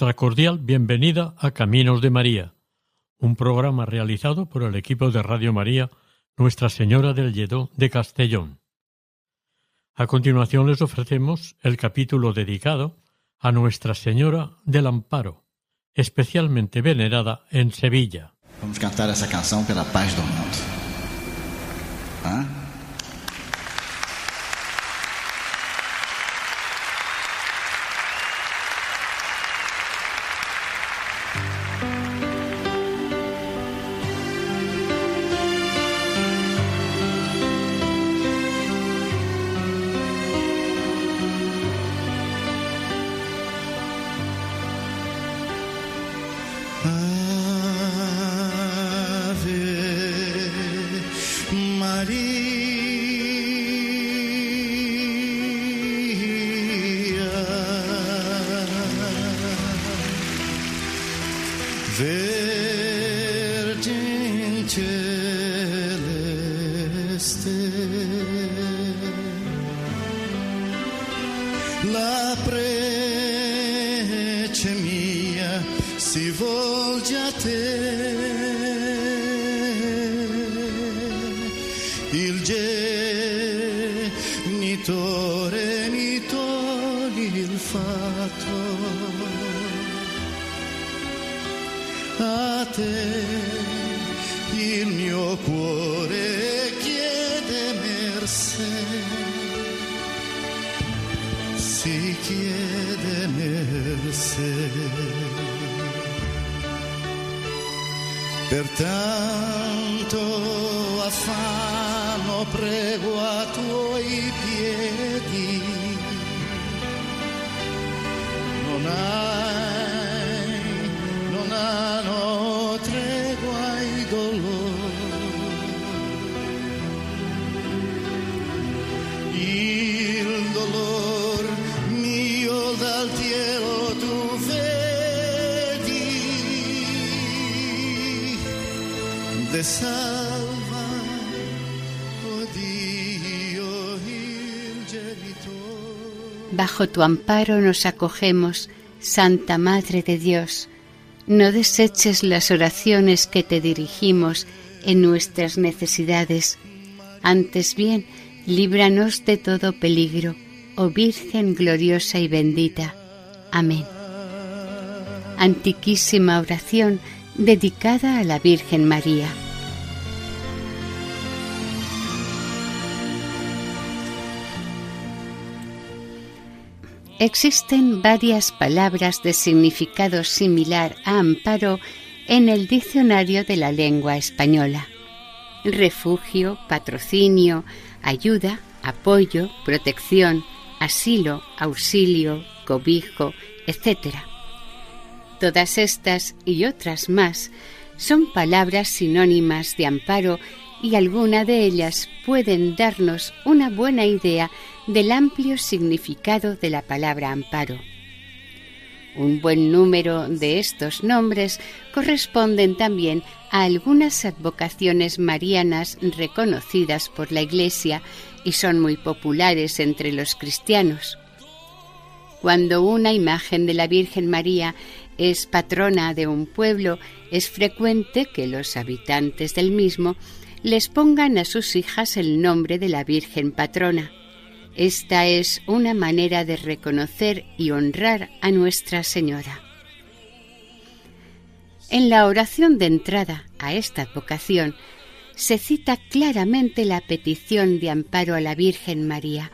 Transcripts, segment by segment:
Nuestra cordial bienvenida a Caminos de María, un programa realizado por el equipo de Radio María Nuestra Señora del Lledó de Castellón. A continuación les ofrecemos el capítulo dedicado a Nuestra Señora del Amparo, especialmente venerada en Sevilla. Vamos cantar essa canção pela paz do mundo. Hã? Virgin celeste. Bajo tu amparo nos acogemos, Santa Madre de Dios. No deseches las oraciones que te dirigimos en nuestras necesidades. Antes bien, líbranos de todo peligro, oh Virgen gloriosa y bendita. Amén. Antiquísima oración dedicada a la Virgen María. Existen varias palabras de significado similar a amparo en el diccionario de la lengua española. Refugio, patrocinio, ayuda, apoyo, protección, asilo, auxilio, cobijo, etc. Todas estas y otras más son palabras sinónimas de amparo y alguna de ellas pueden darnos una buena idea del amplio significado de la palabra amparo. Un buen número de estos nombres corresponden también a algunas advocaciones marianas reconocidas por la Iglesia y son muy populares entre los cristianos. Cuando una imagen de la Virgen María es patrona de un pueblo, es frecuente que los habitantes del mismo les pongan a sus hijas el nombre de la Virgen patrona. Esta es una manera de reconocer y honrar a Nuestra Señora. En la oración de entrada a esta advocación se cita claramente la petición de amparo a la Virgen María,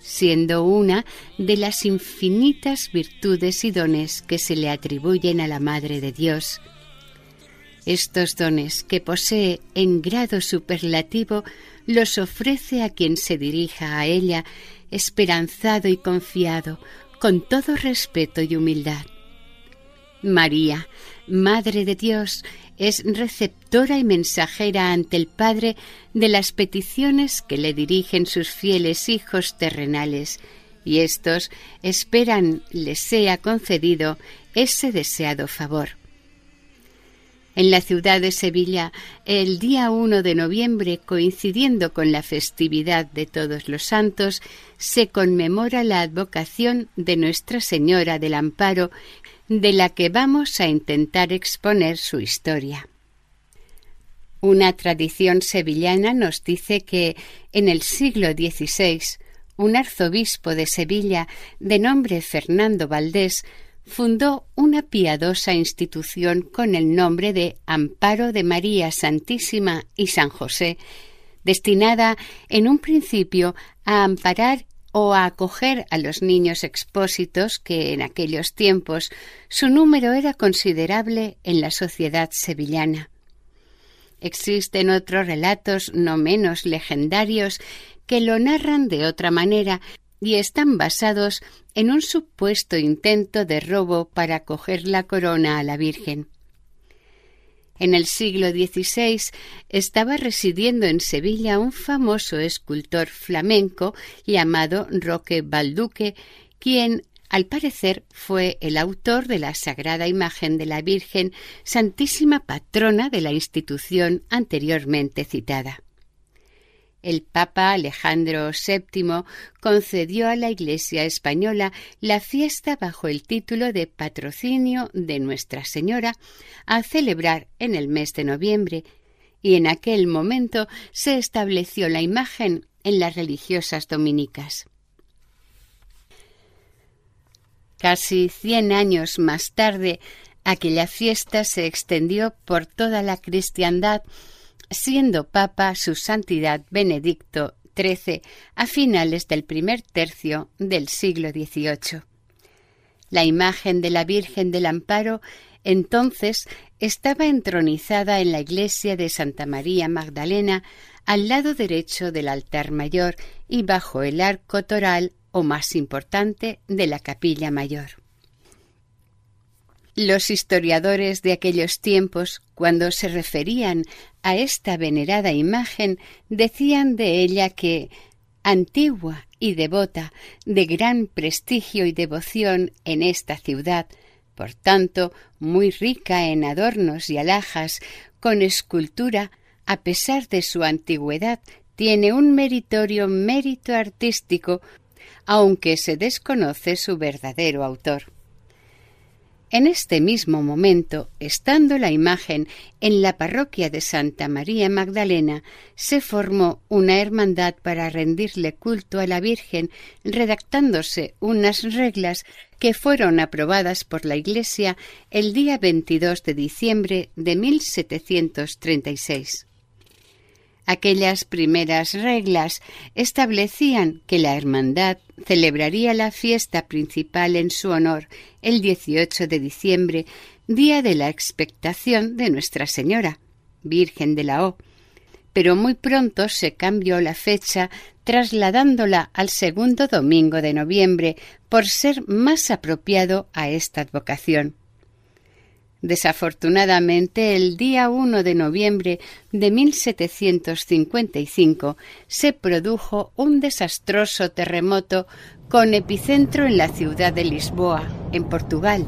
siendo una de las infinitas virtudes y dones que se le atribuyen a la Madre de Dios. Estos dones que posee en grado superlativo los ofrece a quien se dirija a ella esperanzado y confiado, con todo respeto y humildad. María, Madre de Dios, es receptora y mensajera ante el Padre de las peticiones que le dirigen sus fieles hijos terrenales, y éstos esperan les sea concedido ese deseado favor. En la ciudad de Sevilla, el día 1 de noviembre, coincidiendo con la festividad de Todos los Santos, se conmemora la advocación de Nuestra Señora del Amparo, de la que vamos a intentar exponer su historia. Una tradición sevillana nos dice que en el siglo XVI un arzobispo de Sevilla de nombre Fernando Valdés fundó una piadosa institución con el nombre de Amparo de María Santísima y San José, destinada en un principio a amparar o a acoger a los niños expósitos que en aquellos tiempos su número era considerable en la sociedad sevillana. Existen otros relatos no menos legendarios que lo narran de otra manera y están basados en un supuesto intento de robo para coger la corona a la Virgen. En el siglo XVI estaba residiendo en Sevilla un famoso escultor flamenco llamado Roque Balduque, quien al parecer fue el autor de la sagrada imagen de la Virgen, santísima patrona de la institución anteriormente citada el Papa Alejandro VII concedió a la Iglesia española la fiesta bajo el título de Patrocinio de Nuestra Señora a celebrar en el mes de noviembre, y en aquel momento se estableció la imagen en las religiosas dominicas. Casi cien años más tarde, aquella fiesta se extendió por toda la cristiandad siendo Papa su Santidad Benedicto XIII a finales del primer tercio del siglo XVIII. La imagen de la Virgen del Amparo entonces estaba entronizada en la iglesia de Santa María Magdalena al lado derecho del altar mayor y bajo el arco toral o más importante de la capilla mayor. Los historiadores de aquellos tiempos, cuando se referían a esta venerada imagen, decían de ella que antigua y devota, de gran prestigio y devoción en esta ciudad, por tanto muy rica en adornos y alhajas, con escultura, a pesar de su antigüedad, tiene un meritorio mérito artístico, aunque se desconoce su verdadero autor. En este mismo momento, estando la imagen en la parroquia de Santa María Magdalena, se formó una hermandad para rendirle culto a la Virgen, redactándose unas reglas que fueron aprobadas por la Iglesia el día 22 de diciembre de 1736. Aquellas primeras reglas establecían que la Hermandad celebraría la fiesta principal en su honor el 18 de diciembre, día de la expectación de Nuestra Señora, Virgen de la O. Pero muy pronto se cambió la fecha, trasladándola al segundo domingo de noviembre, por ser más apropiado a esta advocación. Desafortunadamente, el día 1 de noviembre de 1755 se produjo un desastroso terremoto con epicentro en la ciudad de Lisboa, en Portugal.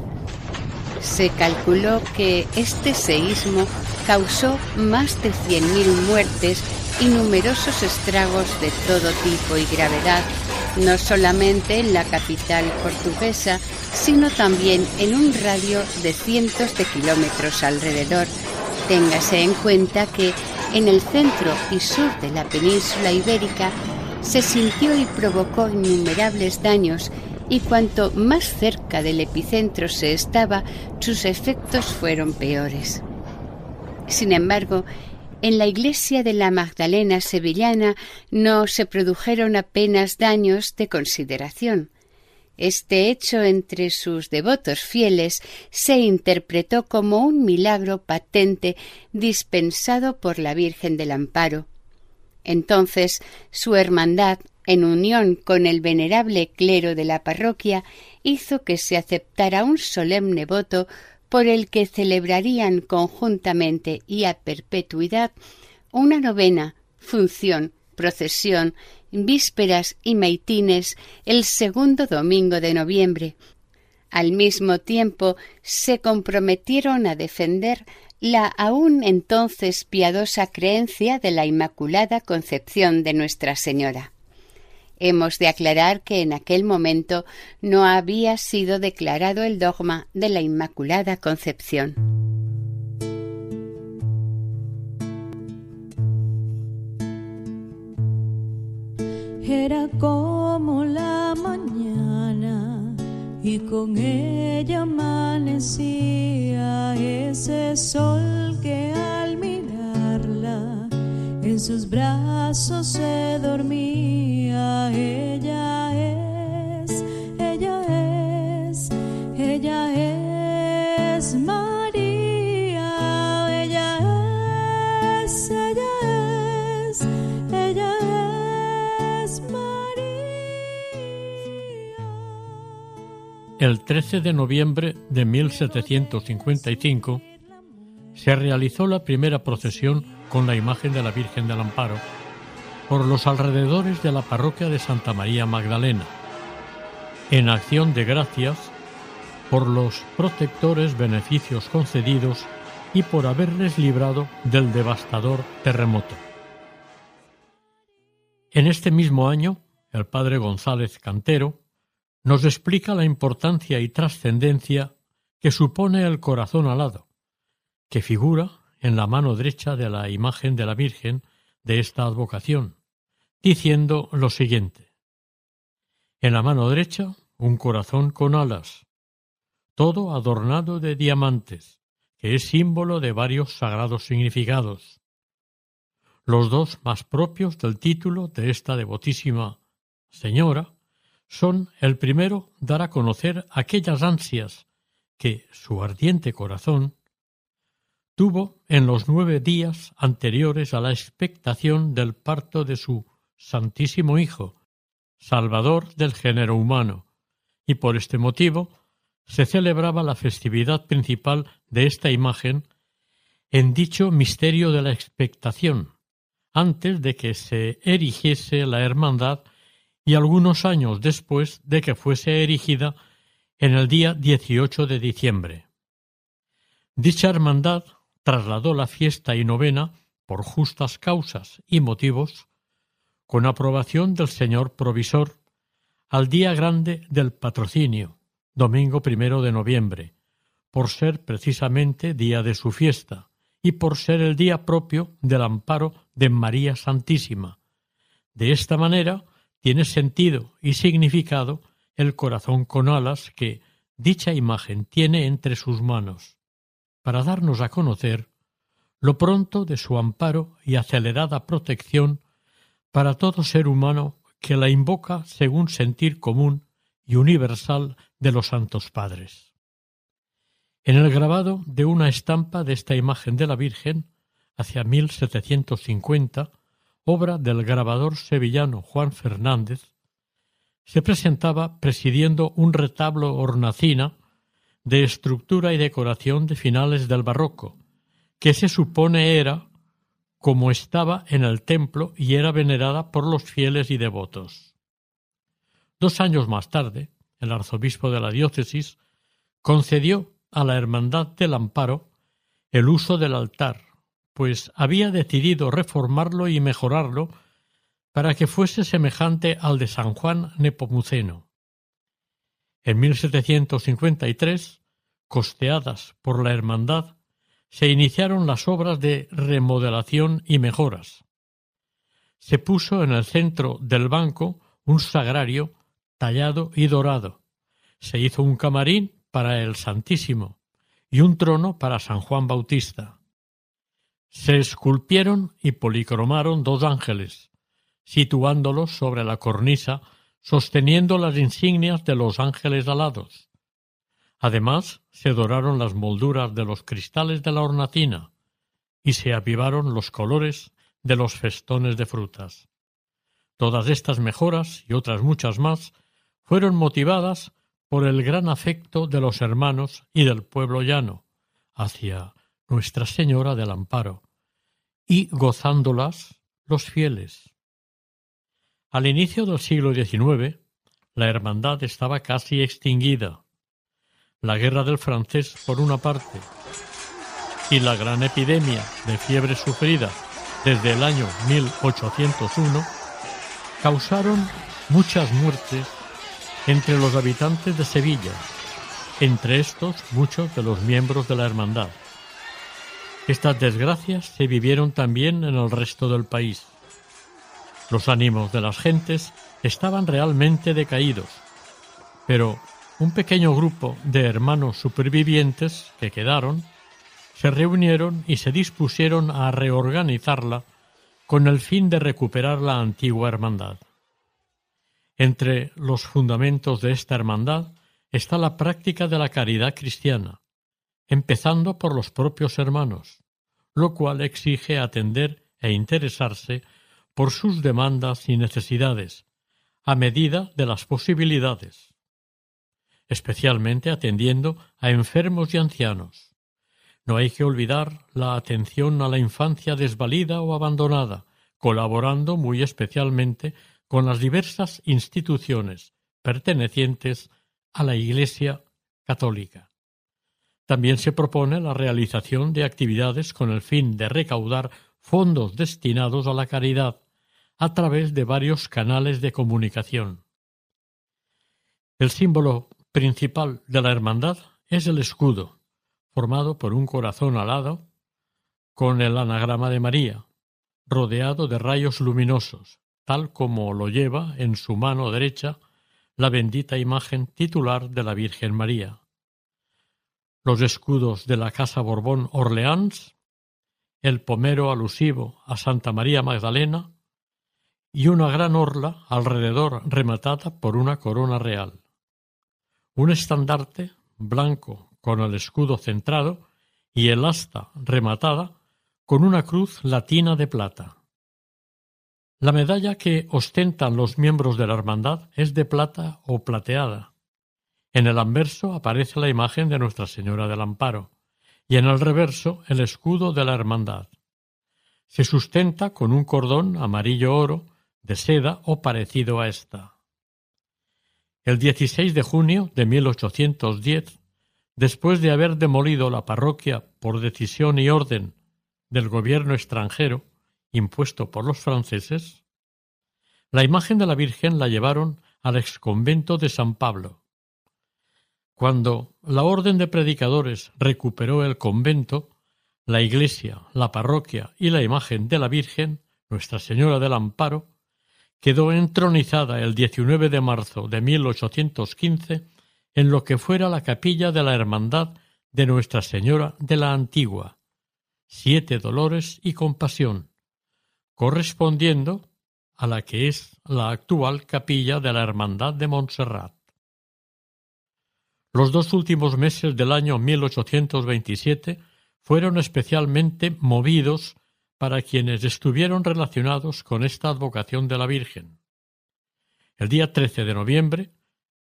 Se calculó que este seísmo causó más de 100.000 muertes y numerosos estragos de todo tipo y gravedad no solamente en la capital portuguesa, sino también en un radio de cientos de kilómetros alrededor. Téngase en cuenta que en el centro y sur de la península ibérica se sintió y provocó innumerables daños y cuanto más cerca del epicentro se estaba, sus efectos fueron peores. Sin embargo, en la iglesia de la Magdalena sevillana no se produjeron apenas daños de consideración. Este hecho entre sus devotos fieles se interpretó como un milagro patente dispensado por la Virgen del Amparo. Entonces su hermandad, en unión con el venerable clero de la parroquia, hizo que se aceptara un solemne voto por el que celebrarían conjuntamente y a perpetuidad una novena, función, procesión, vísperas y maitines el segundo domingo de noviembre. Al mismo tiempo se comprometieron a defender la aún entonces piadosa creencia de la Inmaculada Concepción de Nuestra Señora. Hemos de aclarar que en aquel momento no había sido declarado el dogma de la Inmaculada Concepción. Era como la mañana y con ella amanecía ese sol que al mirarla en sus brazos se dormía. Ella es, ella es, ella es María. Ella es, ella es, ella es María. El 13 de noviembre de 1755 se realizó la primera procesión con la imagen de la Virgen del Amparo por los alrededores de la parroquia de Santa María Magdalena, en acción de gracias por los protectores beneficios concedidos y por haberles librado del devastador terremoto. En este mismo año, el padre González Cantero nos explica la importancia y trascendencia que supone el corazón alado, que figura en la mano derecha de la imagen de la Virgen de esta advocación, diciendo lo siguiente. En la mano derecha un corazón con alas, todo adornado de diamantes, que es símbolo de varios sagrados significados. Los dos más propios del título de esta devotísima señora son el primero dar a conocer aquellas ansias que su ardiente corazón tuvo en los nueve días anteriores a la expectación del parto de su Santísimo Hijo, Salvador del género humano, y por este motivo se celebraba la festividad principal de esta imagen en dicho misterio de la expectación, antes de que se erigiese la hermandad y algunos años después de que fuese erigida en el día 18 de diciembre. Dicha hermandad trasladó la fiesta y novena, por justas causas y motivos, con aprobación del señor provisor, al día grande del patrocinio, domingo primero de noviembre, por ser precisamente día de su fiesta y por ser el día propio del amparo de María Santísima. De esta manera tiene sentido y significado el corazón con alas que dicha imagen tiene entre sus manos para darnos a conocer lo pronto de su amparo y acelerada protección para todo ser humano que la invoca según sentir común y universal de los santos padres. En el grabado de una estampa de esta imagen de la Virgen, hacia 1750, obra del grabador sevillano Juan Fernández, se presentaba presidiendo un retablo hornacina de estructura y decoración de finales del barroco, que se supone era como estaba en el templo y era venerada por los fieles y devotos. Dos años más tarde, el arzobispo de la diócesis concedió a la Hermandad del Amparo el uso del altar, pues había decidido reformarlo y mejorarlo para que fuese semejante al de San Juan Nepomuceno. En 1753, costeadas por la Hermandad, se iniciaron las obras de remodelación y mejoras. Se puso en el centro del banco un sagrario tallado y dorado. Se hizo un camarín para el Santísimo y un trono para San Juan Bautista. Se esculpieron y policromaron dos ángeles, situándolos sobre la cornisa sosteniendo las insignias de los ángeles alados. Además, se doraron las molduras de los cristales de la hornacina y se avivaron los colores de los festones de frutas. Todas estas mejoras y otras muchas más fueron motivadas por el gran afecto de los hermanos y del pueblo llano hacia Nuestra Señora del Amparo, y gozándolas los fieles. Al inicio del siglo XIX, la hermandad estaba casi extinguida. La guerra del francés, por una parte, y la gran epidemia de fiebre sufrida desde el año 1801 causaron muchas muertes entre los habitantes de Sevilla, entre estos muchos de los miembros de la hermandad. Estas desgracias se vivieron también en el resto del país. Los ánimos de las gentes estaban realmente decaídos, pero un pequeño grupo de hermanos supervivientes que quedaron se reunieron y se dispusieron a reorganizarla con el fin de recuperar la antigua hermandad. Entre los fundamentos de esta hermandad está la práctica de la caridad cristiana, empezando por los propios hermanos, lo cual exige atender e interesarse por sus demandas y necesidades, a medida de las posibilidades, especialmente atendiendo a enfermos y ancianos. No hay que olvidar la atención a la infancia desvalida o abandonada, colaborando muy especialmente con las diversas instituciones pertenecientes a la Iglesia católica. También se propone la realización de actividades con el fin de recaudar fondos destinados a la caridad a través de varios canales de comunicación. El símbolo principal de la hermandad es el escudo, formado por un corazón alado con el anagrama de María, rodeado de rayos luminosos, tal como lo lleva en su mano derecha la bendita imagen titular de la Virgen María los escudos de la Casa Borbón Orleans, el pomero alusivo a Santa María Magdalena y una gran orla alrededor rematada por una corona real. Un estandarte blanco con el escudo centrado y el asta rematada con una cruz latina de plata. La medalla que ostentan los miembros de la hermandad es de plata o plateada, en el anverso aparece la imagen de Nuestra Señora del Amparo y en el reverso el escudo de la Hermandad. Se sustenta con un cordón amarillo oro de seda o parecido a esta. El 16 de junio de 1810, después de haber demolido la parroquia por decisión y orden del gobierno extranjero impuesto por los franceses, la imagen de la Virgen la llevaron al exconvento de San Pablo, cuando la orden de predicadores recuperó el convento, la iglesia, la parroquia y la imagen de la Virgen, Nuestra Señora del Amparo, quedó entronizada el 19 de marzo de 1815 en lo que fuera la capilla de la Hermandad de Nuestra Señora de la Antigua, Siete Dolores y Compasión, correspondiendo a la que es la actual capilla de la Hermandad de Montserrat. Los dos últimos meses del año 1827 fueron especialmente movidos para quienes estuvieron relacionados con esta advocación de la Virgen. El día 13 de noviembre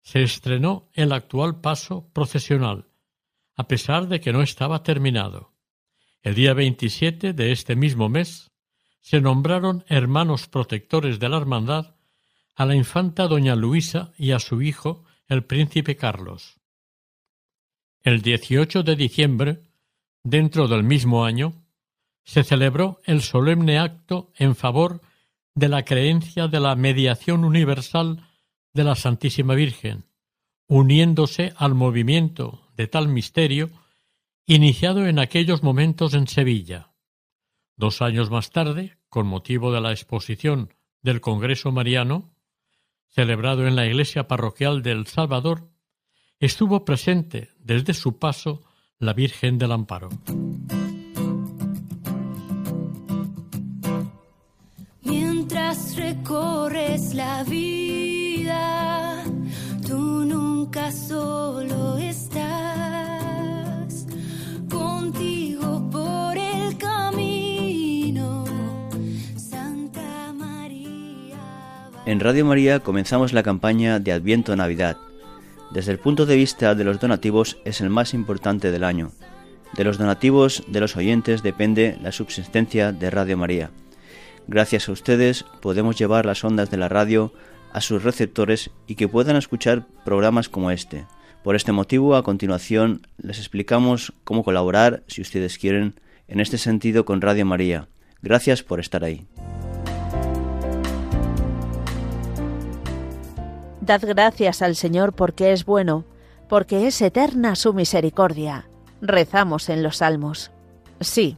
se estrenó el actual paso procesional, a pesar de que no estaba terminado. El día 27 de este mismo mes se nombraron hermanos protectores de la Hermandad a la infanta doña Luisa y a su hijo el príncipe Carlos. El 18 de diciembre, dentro del mismo año, se celebró el solemne acto en favor de la creencia de la mediación universal de la Santísima Virgen, uniéndose al movimiento de tal misterio iniciado en aquellos momentos en Sevilla. Dos años más tarde, con motivo de la exposición del Congreso Mariano, celebrado en la iglesia parroquial de El Salvador, estuvo presente desde su paso la Virgen del Amparo. es la vida, tú nunca solo estás contigo por el camino. Santa María. En Radio María comenzamos la campaña de Adviento Navidad. Desde el punto de vista de los donativos es el más importante del año. De los donativos de los oyentes depende la subsistencia de Radio María. Gracias a ustedes podemos llevar las ondas de la radio a sus receptores y que puedan escuchar programas como este. Por este motivo, a continuación les explicamos cómo colaborar, si ustedes quieren, en este sentido con Radio María. Gracias por estar ahí. Dad gracias al Señor porque es bueno, porque es eterna su misericordia. Rezamos en los salmos. Sí,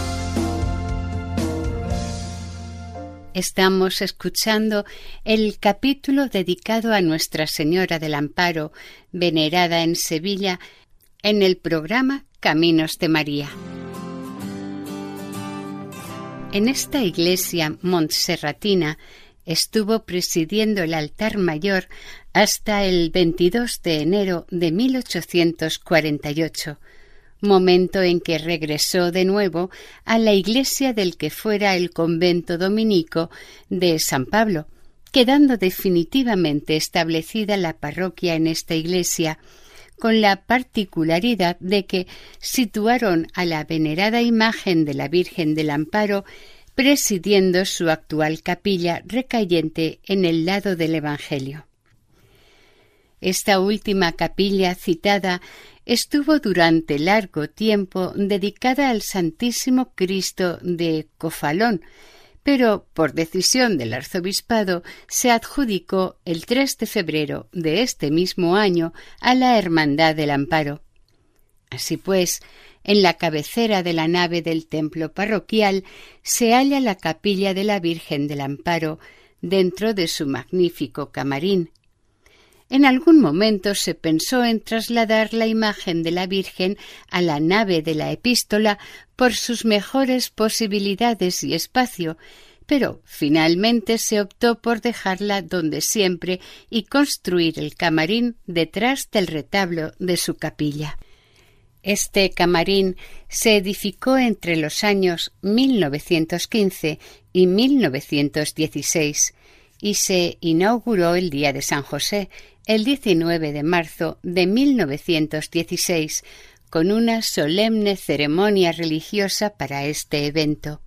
Estamos escuchando el capítulo dedicado a Nuestra Señora del Amparo, venerada en Sevilla, en el programa Caminos de María. En esta iglesia montserratina estuvo presidiendo el altar mayor hasta el 22 de enero de 1848, momento en que regresó de nuevo a la iglesia del que fuera el convento dominico de San Pablo, quedando definitivamente establecida la parroquia en esta iglesia, con la particularidad de que situaron a la venerada imagen de la Virgen del Amparo presidiendo su actual capilla recayente en el lado del Evangelio. Esta última capilla citada estuvo durante largo tiempo dedicada al Santísimo Cristo de Cofalón, pero por decisión del arzobispado se adjudicó el 3 de febrero de este mismo año a la Hermandad del Amparo. Así pues, en la cabecera de la nave del templo parroquial se halla la capilla de la Virgen del Amparo, dentro de su magnífico camarín. En algún momento se pensó en trasladar la imagen de la Virgen a la nave de la epístola por sus mejores posibilidades y espacio, pero finalmente se optó por dejarla donde siempre y construir el camarín detrás del retablo de su capilla. Este camarín se edificó entre los años 1915 y 1916 y se inauguró el día de San José, el 19 de marzo de 1916, con una solemne ceremonia religiosa para este evento.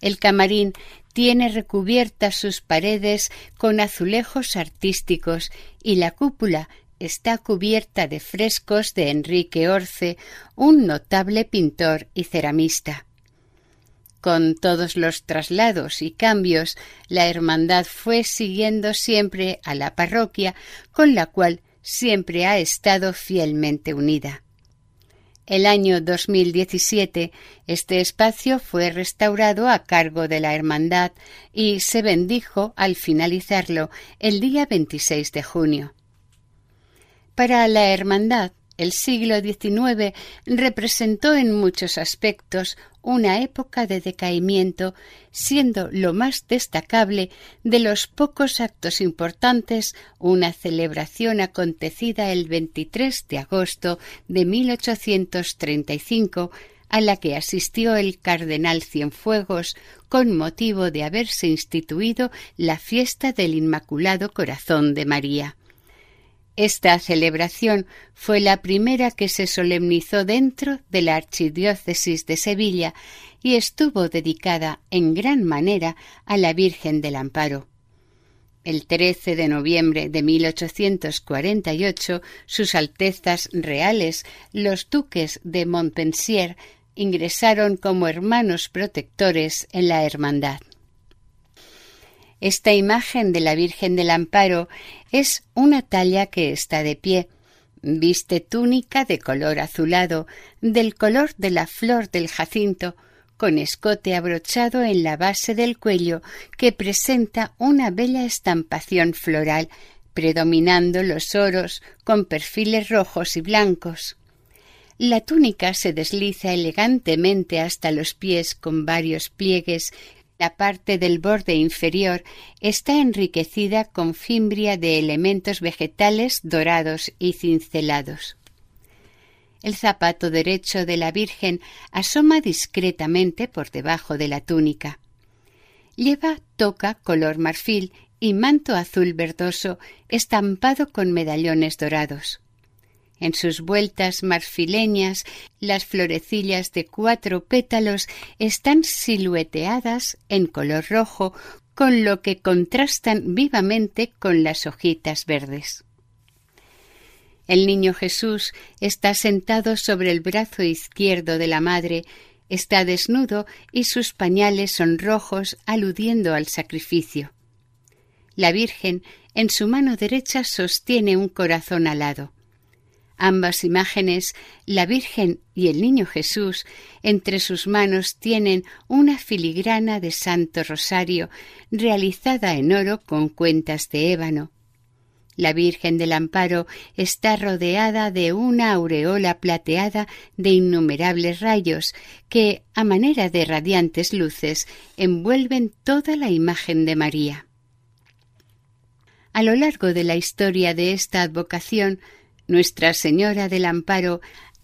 El camarín tiene recubiertas sus paredes con azulejos artísticos y la cúpula está cubierta de frescos de Enrique Orce, un notable pintor y ceramista. Con todos los traslados y cambios, la hermandad fue siguiendo siempre a la parroquia, con la cual siempre ha estado fielmente unida. El año 2017 este espacio fue restaurado a cargo de la Hermandad y se bendijo al finalizarlo el día 26 de junio. Para la Hermandad, El siglo XIX representó en muchos aspectos una época de decaimiento, siendo lo más destacable de los pocos actos importantes una celebración acontecida el 23 de agosto de 1835 a la que asistió el cardenal Cienfuegos con motivo de haberse instituido la fiesta del Inmaculado Corazón de María. Esta celebración fue la primera que se solemnizó dentro de la Archidiócesis de Sevilla y estuvo dedicada en gran manera a la Virgen del Amparo. El 13 de noviembre de 1848, sus Altezas Reales, los duques de Montpensier, ingresaron como hermanos protectores en la Hermandad. Esta imagen de la Virgen del Amparo es una talla que está de pie. Viste túnica de color azulado, del color de la flor del jacinto, con escote abrochado en la base del cuello que presenta una bella estampación floral, predominando los oros con perfiles rojos y blancos. La túnica se desliza elegantemente hasta los pies con varios pliegues la parte del borde inferior está enriquecida con fimbria de elementos vegetales dorados y cincelados. El zapato derecho de la Virgen asoma discretamente por debajo de la túnica. Lleva toca color marfil y manto azul verdoso estampado con medallones dorados. En sus vueltas marfileñas, las florecillas de cuatro pétalos están silueteadas en color rojo, con lo que contrastan vivamente con las hojitas verdes. El niño Jesús está sentado sobre el brazo izquierdo de la madre, está desnudo y sus pañales son rojos aludiendo al sacrificio. La Virgen en su mano derecha sostiene un corazón alado. Ambas imágenes, la Virgen y el Niño Jesús, entre sus manos tienen una filigrana de Santo Rosario realizada en oro con cuentas de ébano. La Virgen del Amparo está rodeada de una aureola plateada de innumerables rayos que, a manera de radiantes luces, envuelven toda la imagen de María. A lo largo de la historia de esta advocación nuestra Señora del Amparo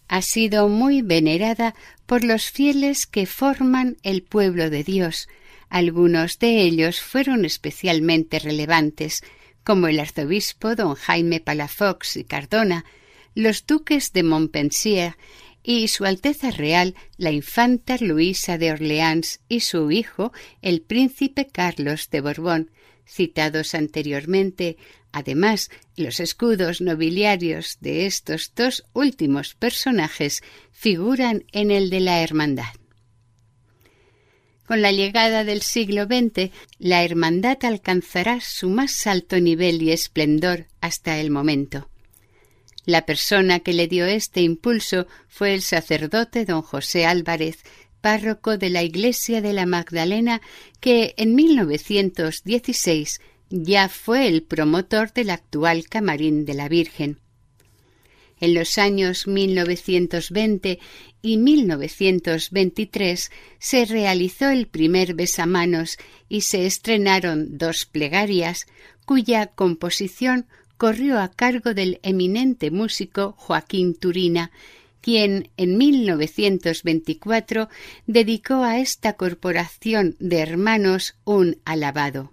ha sido muy venerada por los fieles que forman el pueblo de Dios. Algunos de ellos fueron especialmente relevantes, como el arzobispo don Jaime Palafox y Cardona, los duques de Montpensier y Su Alteza Real, la infanta Luisa de Orleans y su hijo, el príncipe Carlos de Borbón, citados anteriormente, Además, los escudos nobiliarios de estos dos últimos personajes figuran en el de la Hermandad. Con la llegada del siglo XX, la Hermandad alcanzará su más alto nivel y esplendor hasta el momento. La persona que le dio este impulso fue el sacerdote don José Álvarez, párroco de la Iglesia de la Magdalena, que en 1916 ya fue el promotor del actual camarín de la Virgen. En los años 1920 y 1923 se realizó el primer besamanos y se estrenaron dos plegarias cuya composición corrió a cargo del eminente músico Joaquín Turina, quien en 1924 dedicó a esta corporación de hermanos un alabado.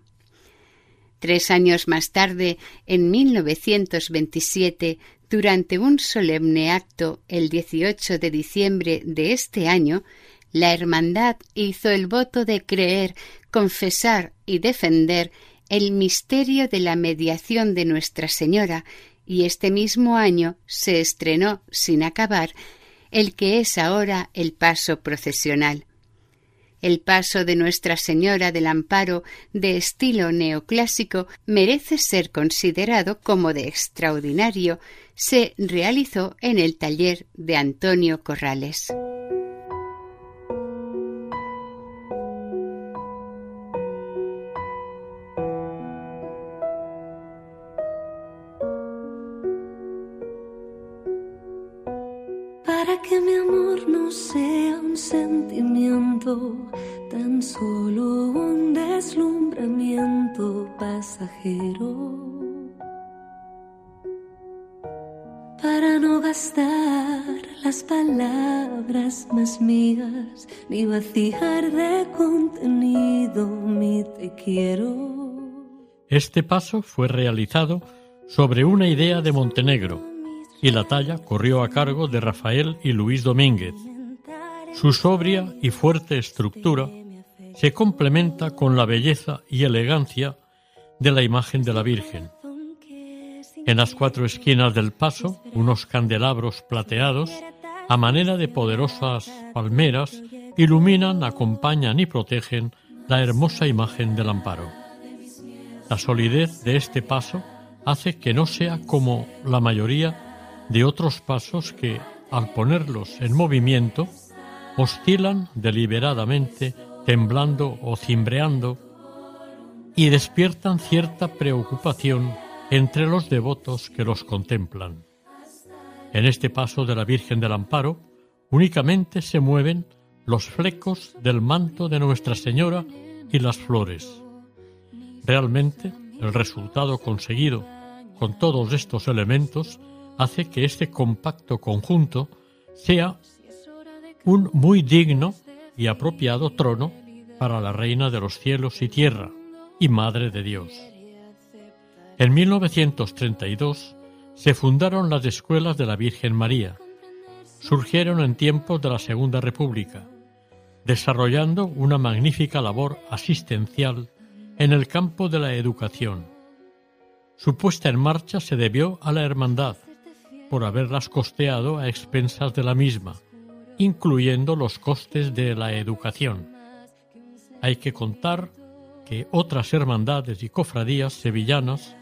Tres años más tarde, en 1927, durante un solemne acto el 18 de diciembre de este año, la Hermandad hizo el voto de creer, confesar y defender el misterio de la mediación de Nuestra Señora, y este mismo año se estrenó, sin acabar, el que es ahora el paso procesional. El paso de Nuestra Señora del Amparo de estilo neoclásico merece ser considerado como de extraordinario. Se realizó en el taller de Antonio Corrales. Las palabras más ni de mi te quiero. Este paso fue realizado sobre una idea de Montenegro y la talla corrió a cargo de Rafael y Luis Domínguez. Su sobria y fuerte estructura se complementa con la belleza y elegancia de la imagen de la Virgen. En las cuatro esquinas del paso, unos candelabros plateados, a manera de poderosas palmeras, iluminan, acompañan y protegen la hermosa imagen del amparo. La solidez de este paso hace que no sea como la mayoría de otros pasos que, al ponerlos en movimiento, oscilan deliberadamente, temblando o cimbreando, y despiertan cierta preocupación entre los devotos que los contemplan. En este paso de la Virgen del Amparo únicamente se mueven los flecos del manto de Nuestra Señora y las flores. Realmente, el resultado conseguido con todos estos elementos hace que este compacto conjunto sea un muy digno y apropiado trono para la Reina de los cielos y tierra y Madre de Dios. En 1932 se fundaron las escuelas de la Virgen María. Surgieron en tiempos de la Segunda República, desarrollando una magnífica labor asistencial en el campo de la educación. Su puesta en marcha se debió a la hermandad, por haberlas costeado a expensas de la misma, incluyendo los costes de la educación. Hay que contar que otras hermandades y cofradías sevillanas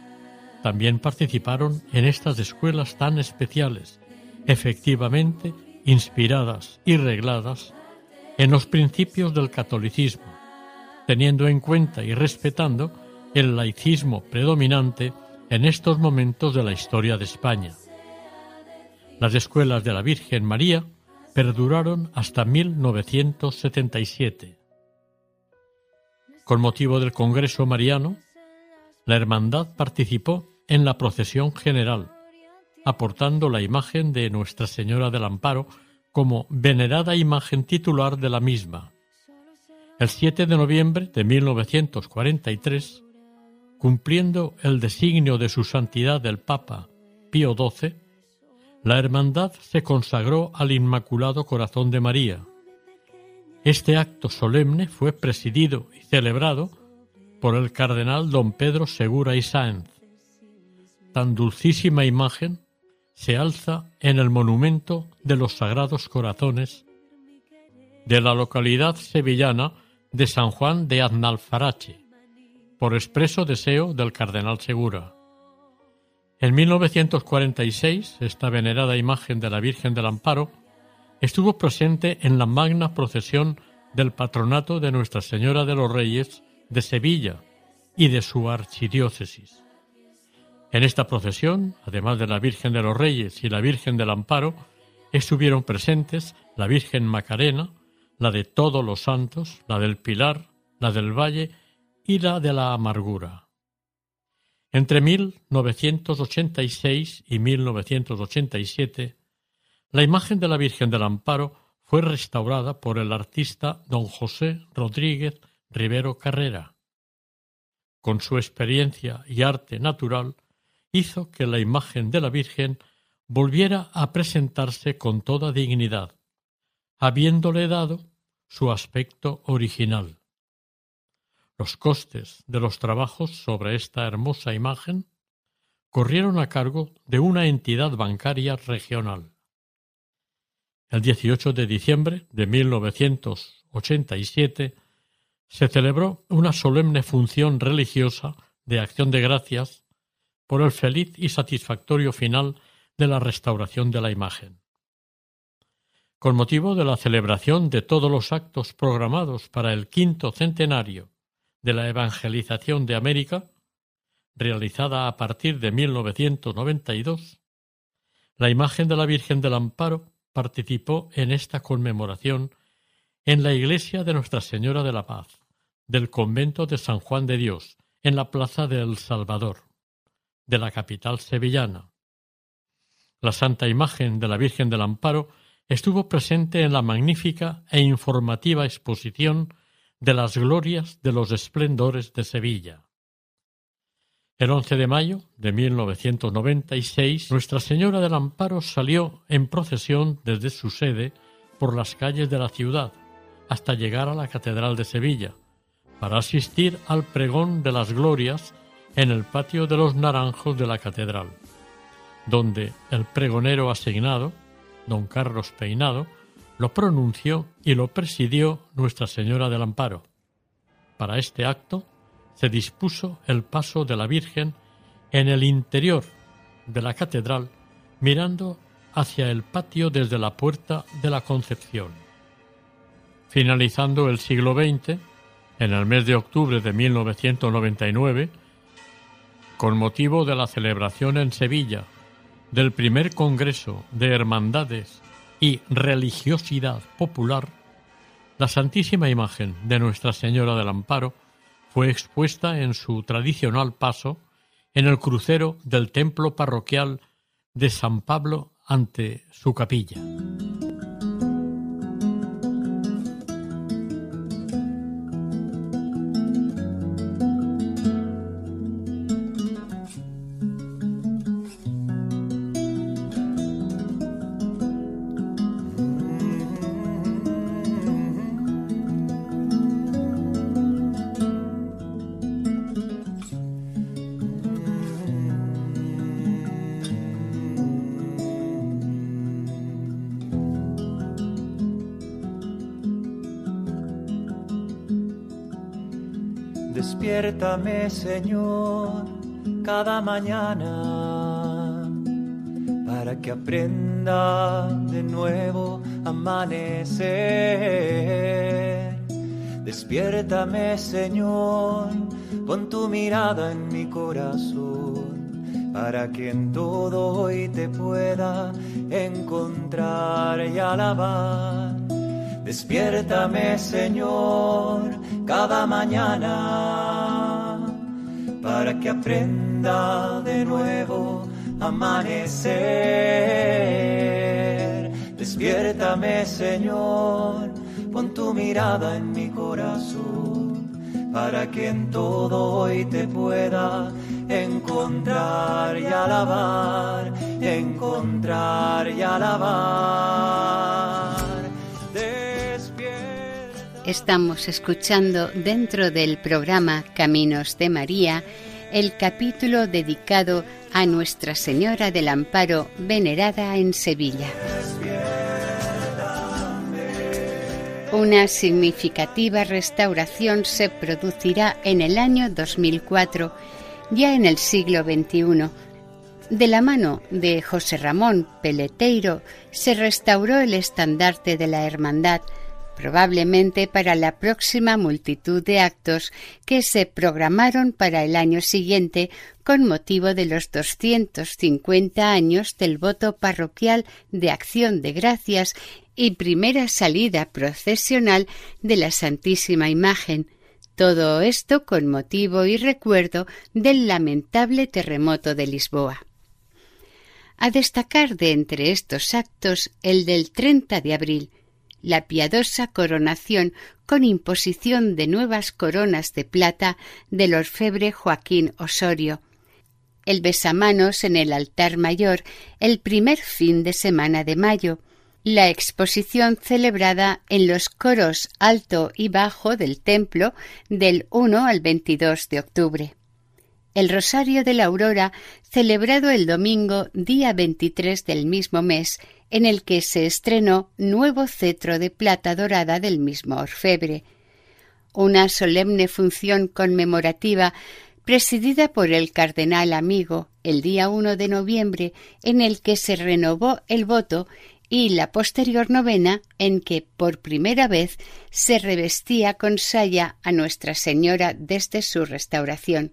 también participaron en estas escuelas tan especiales, efectivamente inspiradas y regladas en los principios del catolicismo, teniendo en cuenta y respetando el laicismo predominante en estos momentos de la historia de España. Las escuelas de la Virgen María perduraron hasta 1977. Con motivo del Congreso Mariano, la Hermandad participó en la procesión general, aportando la imagen de Nuestra Señora del Amparo como venerada imagen titular de la misma. El 7 de noviembre de 1943, cumpliendo el designio de su santidad el Papa Pío XII, la hermandad se consagró al Inmaculado Corazón de María. Este acto solemne fue presidido y celebrado por el cardenal don Pedro Segura y Sáenz. Tan dulcísima imagen se alza en el monumento de los Sagrados Corazones de la localidad sevillana de San Juan de Aznalfarache, por expreso deseo del cardenal Segura. En 1946, esta venerada imagen de la Virgen del Amparo estuvo presente en la magna procesión del patronato de Nuestra Señora de los Reyes de Sevilla y de su archidiócesis. En esta procesión, además de la Virgen de los Reyes y la Virgen del Amparo, estuvieron presentes la Virgen Macarena, la de todos los santos, la del Pilar, la del Valle y la de la Amargura. Entre 1986 y 1987, la imagen de la Virgen del Amparo fue restaurada por el artista don José Rodríguez Rivero Carrera. Con su experiencia y arte natural, hizo que la imagen de la Virgen volviera a presentarse con toda dignidad, habiéndole dado su aspecto original. Los costes de los trabajos sobre esta hermosa imagen corrieron a cargo de una entidad bancaria regional. El 18 de diciembre de 1987 se celebró una solemne función religiosa de acción de gracias por el feliz y satisfactorio final de la restauración de la imagen. Con motivo de la celebración de todos los actos programados para el quinto centenario de la evangelización de América, realizada a partir de 1992, la imagen de la Virgen del Amparo participó en esta conmemoración en la iglesia de Nuestra Señora de la Paz, del convento de San Juan de Dios, en la plaza de El Salvador, de la capital sevillana. La santa imagen de la Virgen del Amparo estuvo presente en la magnífica e informativa exposición de las glorias de los esplendores de Sevilla. El 11 de mayo de 1996, Nuestra Señora del Amparo salió en procesión desde su sede por las calles de la ciudad hasta llegar a la Catedral de Sevilla, para asistir al pregón de las glorias en el patio de los naranjos de la Catedral, donde el pregonero asignado, don Carlos Peinado, lo pronunció y lo presidió Nuestra Señora del Amparo. Para este acto se dispuso el paso de la Virgen en el interior de la catedral, mirando hacia el patio desde la puerta de la Concepción. Finalizando el siglo XX, en el mes de octubre de 1999, con motivo de la celebración en Sevilla del primer Congreso de Hermandades y Religiosidad Popular, la Santísima Imagen de Nuestra Señora del Amparo fue expuesta en su tradicional paso en el crucero del templo parroquial de San Pablo ante su capilla. Señor, cada mañana para que aprenda de nuevo a amanecer. Despiértame, Señor, pon tu mirada en mi corazón para que en todo hoy te pueda encontrar y alabar. Despiértame, Señor, cada mañana para que aprenda de nuevo amanecer. Despiértame, Señor, pon tu mirada en mi corazón para que en todo hoy te pueda encontrar y alabar, encontrar y alabar. Estamos escuchando dentro del programa Caminos de María el capítulo dedicado a Nuestra Señora del Amparo venerada en Sevilla. Una significativa restauración se producirá en el año 2004, ya en el siglo XXI. De la mano de José Ramón Peleteiro se restauró el estandarte de la Hermandad, probablemente para la próxima multitud de actos que se programaron para el año siguiente con motivo de los 250 años del voto parroquial de acción de gracias y primera salida procesional de la Santísima Imagen. Todo esto con motivo y recuerdo del lamentable terremoto de Lisboa. A destacar de entre estos actos el del 30 de abril, la piadosa coronación con imposición de nuevas coronas de plata del orfebre Joaquín Osorio, el besamanos en el altar mayor el primer fin de semana de mayo, la exposición celebrada en los coros alto y bajo del templo del 1 al 22 de octubre. El Rosario de la Aurora, celebrado el domingo día 23 del mismo mes en el que se estrenó nuevo cetro de plata dorada del mismo orfebre, una solemne función conmemorativa presidida por el cardenal amigo el día 1 de noviembre en el que se renovó el voto y la posterior novena en que por primera vez se revestía con saya a Nuestra Señora desde su restauración.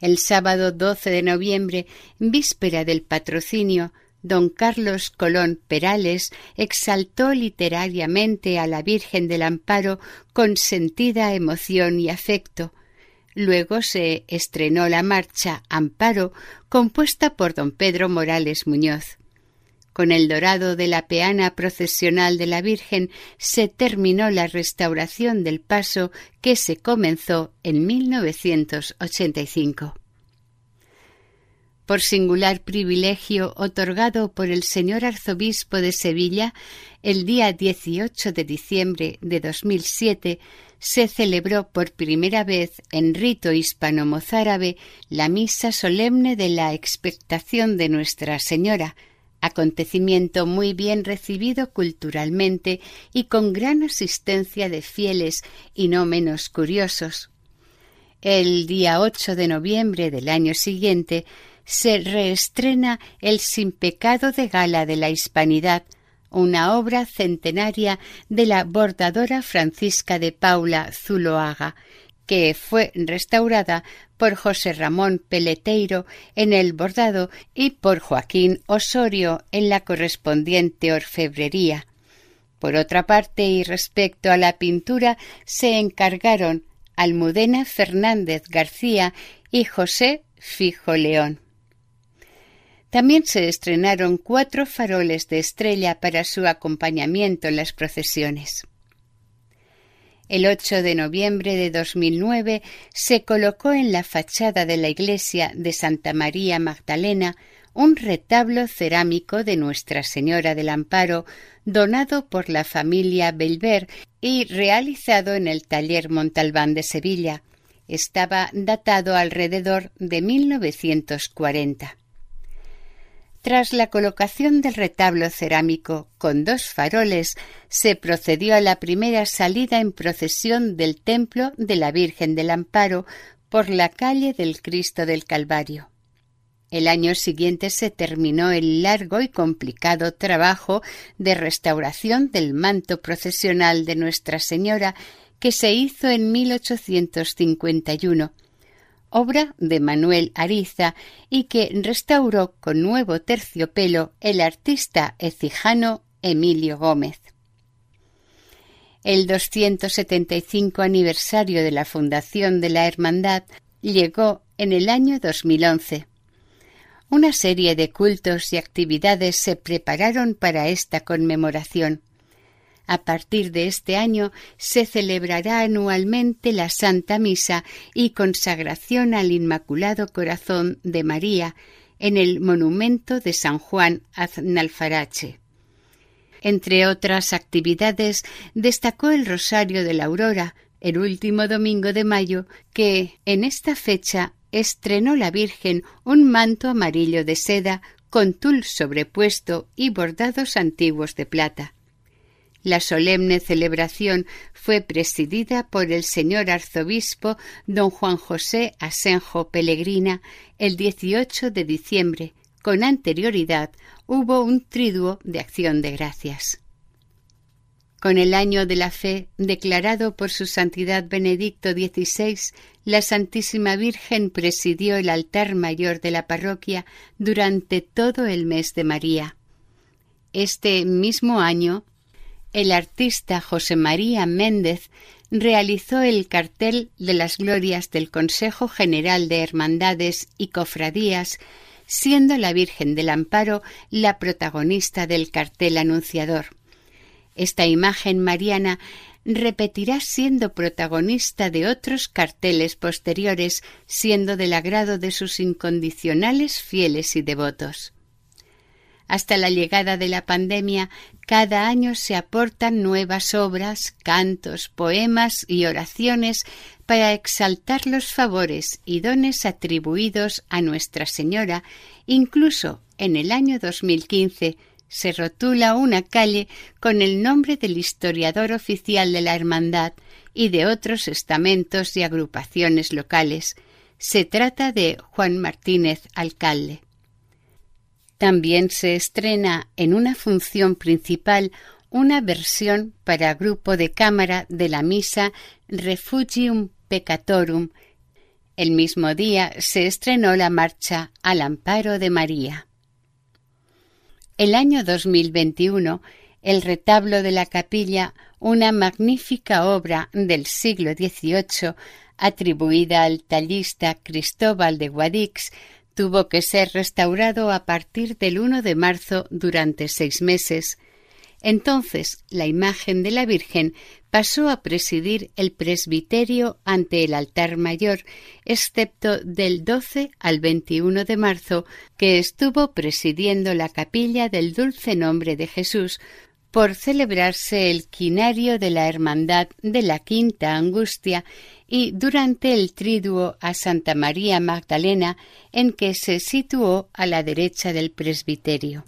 El sábado 12 de noviembre, víspera del patrocinio, don Carlos Colón Perales exaltó literariamente a la Virgen del Amparo con sentida emoción y afecto. Luego se estrenó la marcha Amparo, compuesta por don Pedro Morales Muñoz. Con el dorado de la peana procesional de la Virgen se terminó la restauración del paso que se comenzó en 1985 por singular privilegio otorgado por el señor arzobispo de Sevilla, el día 18 de diciembre de 2007 se celebró por primera vez en rito hispano-mozárabe la misa solemne de la expectación de Nuestra Señora, acontecimiento muy bien recibido culturalmente y con gran asistencia de fieles y no menos curiosos. El día 8 de noviembre del año siguiente se reestrena El sin pecado de gala de la hispanidad, una obra centenaria de la bordadora Francisca de Paula Zuloaga, que fue restaurada por José Ramón Peleteiro en el bordado y por Joaquín Osorio en la correspondiente orfebrería. Por otra parte, y respecto a la pintura, se encargaron Almudena Fernández García y José Fijo León. También se estrenaron cuatro faroles de estrella para su acompañamiento en las procesiones. El 8 de noviembre de 2009 se colocó en la fachada de la iglesia de Santa María Magdalena un retablo cerámico de Nuestra Señora del Amparo, donado por la familia Belver y realizado en el taller Montalbán de Sevilla. Estaba datado alrededor de 1940. Tras la colocación del retablo cerámico con dos faroles, se procedió a la primera salida en procesión del templo de la Virgen del Amparo por la calle del Cristo del Calvario. El año siguiente se terminó el largo y complicado trabajo de restauración del manto procesional de Nuestra Señora que se hizo en 1851 obra de Manuel Ariza y que restauró con nuevo terciopelo el artista ecijano Emilio Gómez. El 275 aniversario de la fundación de la Hermandad llegó en el año 2011. Una serie de cultos y actividades se prepararon para esta conmemoración. A partir de este año se celebrará anualmente la Santa Misa y consagración al Inmaculado Corazón de María en el monumento de San Juan Aznalfarache. Entre otras actividades, destacó el Rosario de la Aurora, el último domingo de mayo, que en esta fecha estrenó la Virgen un manto amarillo de seda con tul sobrepuesto y bordados antiguos de plata. La solemne celebración fue presidida por el señor arzobispo don Juan José Asenjo Pellegrina el 18 de diciembre. Con anterioridad hubo un triduo de acción de gracias. Con el año de la fe declarado por su santidad Benedicto XVI, la Santísima Virgen presidió el altar mayor de la parroquia durante todo el mes de María. Este mismo año el artista José María Méndez realizó el cartel de las glorias del Consejo General de Hermandades y Cofradías, siendo la Virgen del Amparo la protagonista del cartel anunciador. Esta imagen mariana repetirá siendo protagonista de otros carteles posteriores, siendo del agrado de sus incondicionales fieles y devotos. Hasta la llegada de la pandemia, cada año se aportan nuevas obras, cantos, poemas y oraciones para exaltar los favores y dones atribuidos a Nuestra Señora. Incluso en el año 2015 se rotula una calle con el nombre del historiador oficial de la Hermandad y de otros estamentos y agrupaciones locales. Se trata de Juan Martínez Alcalde. También se estrena en una función principal una versión para grupo de cámara de la misa Refugium Peccatorum. El mismo día se estrenó la marcha Al Amparo de María. el año 2021 el retablo de la capilla, una magnífica obra del siglo XVIII atribuida al tallista Cristóbal de Guadix, tuvo que ser restaurado a partir del 1 de marzo durante seis meses. Entonces la imagen de la Virgen pasó a presidir el presbiterio ante el altar mayor, excepto del 12 al 21 de marzo, que estuvo presidiendo la capilla del Dulce Nombre de Jesús, por celebrarse el quinario de la Hermandad de la Quinta Angustia y durante el triduo a Santa María Magdalena, en que se situó a la derecha del presbiterio.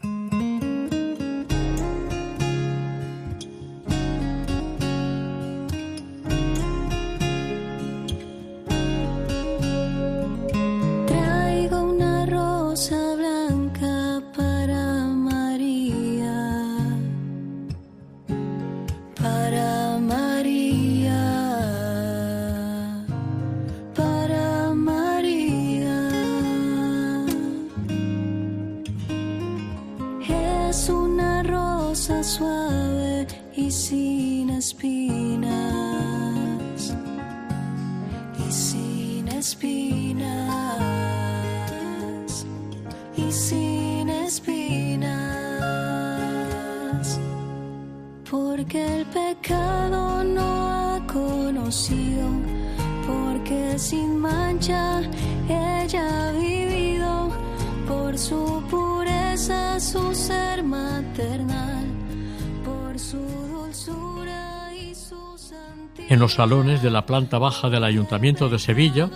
En los salones de la planta baja del Ayuntamiento de Sevilla,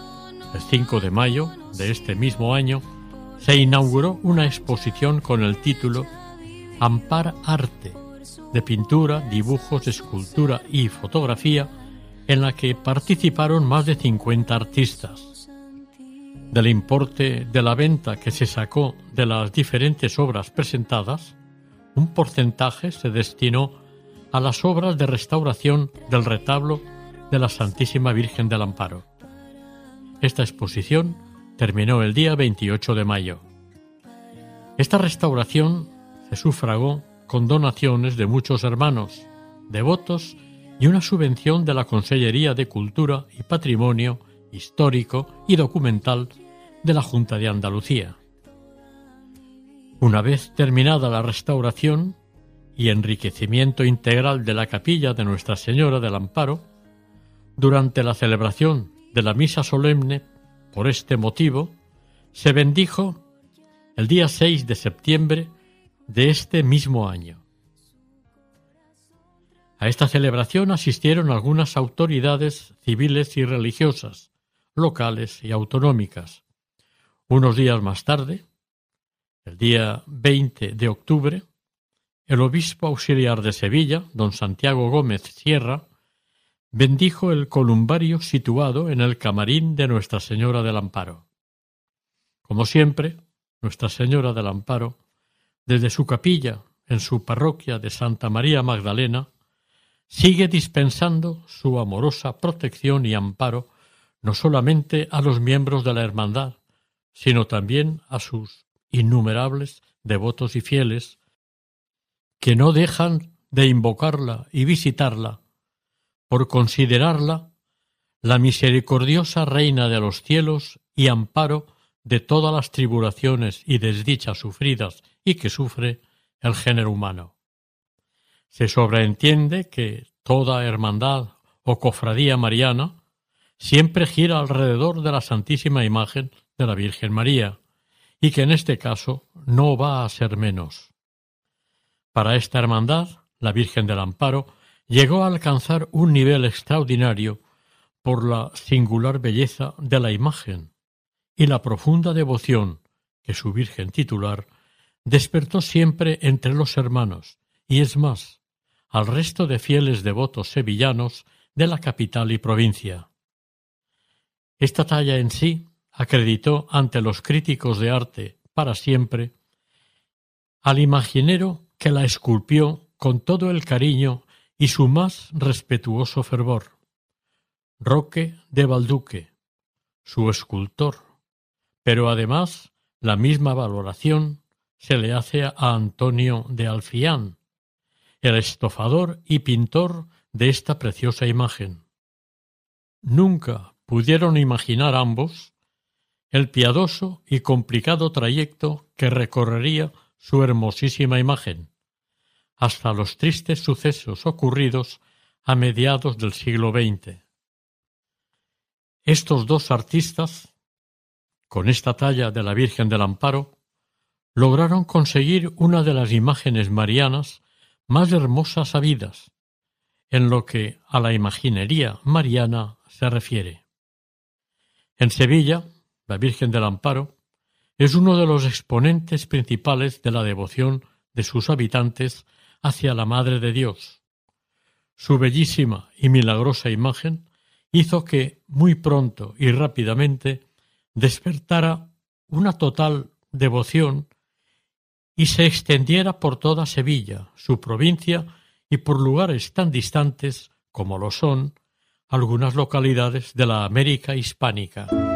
el 5 de mayo de este mismo año, se inauguró una exposición con el título Ampar Arte, de pintura, dibujos, escultura y fotografía, en la que participaron más de 50 artistas. Del importe de la venta que se sacó de las diferentes obras presentadas, un porcentaje se destinó a las obras de restauración del retablo de la Santísima Virgen del Amparo. Esta exposición terminó el día 28 de mayo. Esta restauración se sufragó con donaciones de muchos hermanos, devotos y una subvención de la Consellería de Cultura y Patrimonio Histórico y Documental de la Junta de Andalucía. Una vez terminada la restauración, y enriquecimiento integral de la capilla de Nuestra Señora del Amparo, durante la celebración de la misa solemne, por este motivo, se bendijo el día 6 de septiembre de este mismo año. A esta celebración asistieron algunas autoridades civiles y religiosas, locales y autonómicas. Unos días más tarde, el día 20 de octubre, el obispo auxiliar de Sevilla, don Santiago Gómez Sierra, bendijo el columbario situado en el camarín de Nuestra Señora del Amparo. Como siempre, Nuestra Señora del Amparo, desde su capilla en su parroquia de Santa María Magdalena, sigue dispensando su amorosa protección y amparo no solamente a los miembros de la Hermandad, sino también a sus innumerables devotos y fieles que no dejan de invocarla y visitarla, por considerarla la misericordiosa Reina de los cielos y amparo de todas las tribulaciones y desdichas sufridas y que sufre el género humano. Se sobreentiende que toda hermandad o cofradía mariana siempre gira alrededor de la Santísima Imagen de la Virgen María, y que en este caso no va a ser menos. Para esta hermandad, la Virgen del Amparo llegó a alcanzar un nivel extraordinario por la singular belleza de la imagen y la profunda devoción que su Virgen titular despertó siempre entre los hermanos, y es más, al resto de fieles devotos sevillanos de la capital y provincia. Esta talla en sí acreditó ante los críticos de arte para siempre al imaginero que la esculpió con todo el cariño y su más respetuoso fervor. Roque de Valduque, su escultor, pero además la misma valoración se le hace a Antonio de Alfián, el estofador y pintor de esta preciosa imagen. Nunca pudieron imaginar ambos el piadoso y complicado trayecto que recorrería su hermosísima imagen, hasta los tristes sucesos ocurridos a mediados del siglo XX. Estos dos artistas, con esta talla de la Virgen del Amparo, lograron conseguir una de las imágenes marianas más hermosas habidas, en lo que a la imaginería mariana se refiere. En Sevilla, la Virgen del Amparo es uno de los exponentes principales de la devoción de sus habitantes hacia la Madre de Dios. Su bellísima y milagrosa imagen hizo que muy pronto y rápidamente despertara una total devoción y se extendiera por toda Sevilla, su provincia y por lugares tan distantes como lo son algunas localidades de la América hispánica.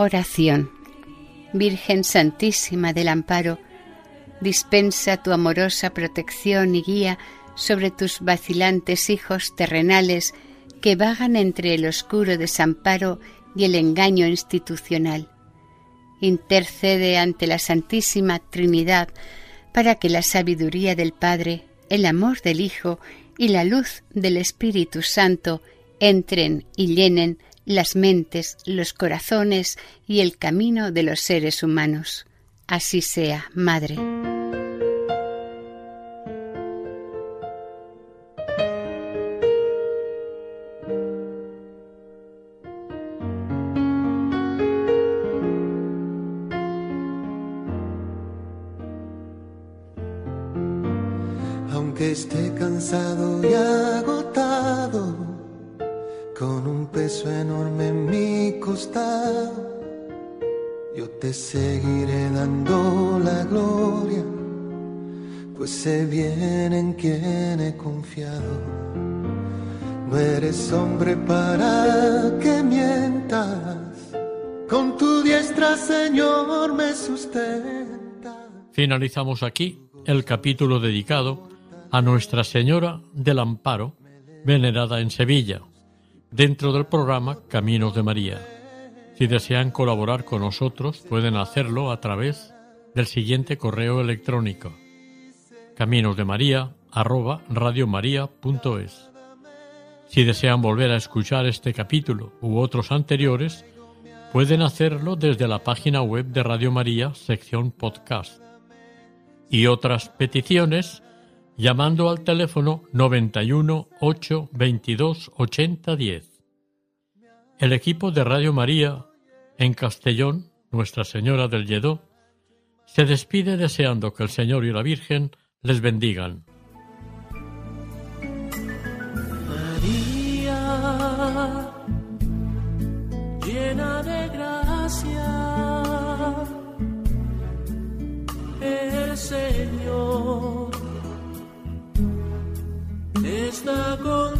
Oración. Virgen Santísima del Amparo, dispensa tu amorosa protección y guía sobre tus vacilantes hijos terrenales que vagan entre el oscuro desamparo y el engaño institucional. Intercede ante la Santísima Trinidad para que la sabiduría del Padre, el amor del Hijo y la luz del Espíritu Santo entren y llenen las mentes, los corazones y el camino de los seres humanos. Así sea, Madre. Seguiré dando la gloria, pues sé bien en quién he confiado. No eres hombre para que mientas, con tu diestra, Señor, me sustenta. Finalizamos aquí el capítulo dedicado a Nuestra Señora del Amparo, venerada en Sevilla dentro del programa Caminos de María. Si desean colaborar con nosotros, pueden hacerlo a través del siguiente correo electrónico caminosdemaria@radiomaria.es. Si desean volver a escuchar este capítulo u otros anteriores, pueden hacerlo desde la página web de Radio María, sección podcast. Y otras peticiones llamando al teléfono 91 8 22 80 10. El equipo de Radio María en Castellón, Nuestra Señora del Lledó, se despide deseando que el Señor y la Virgen les bendigan. María, llena de gracia, el Señor está contigo.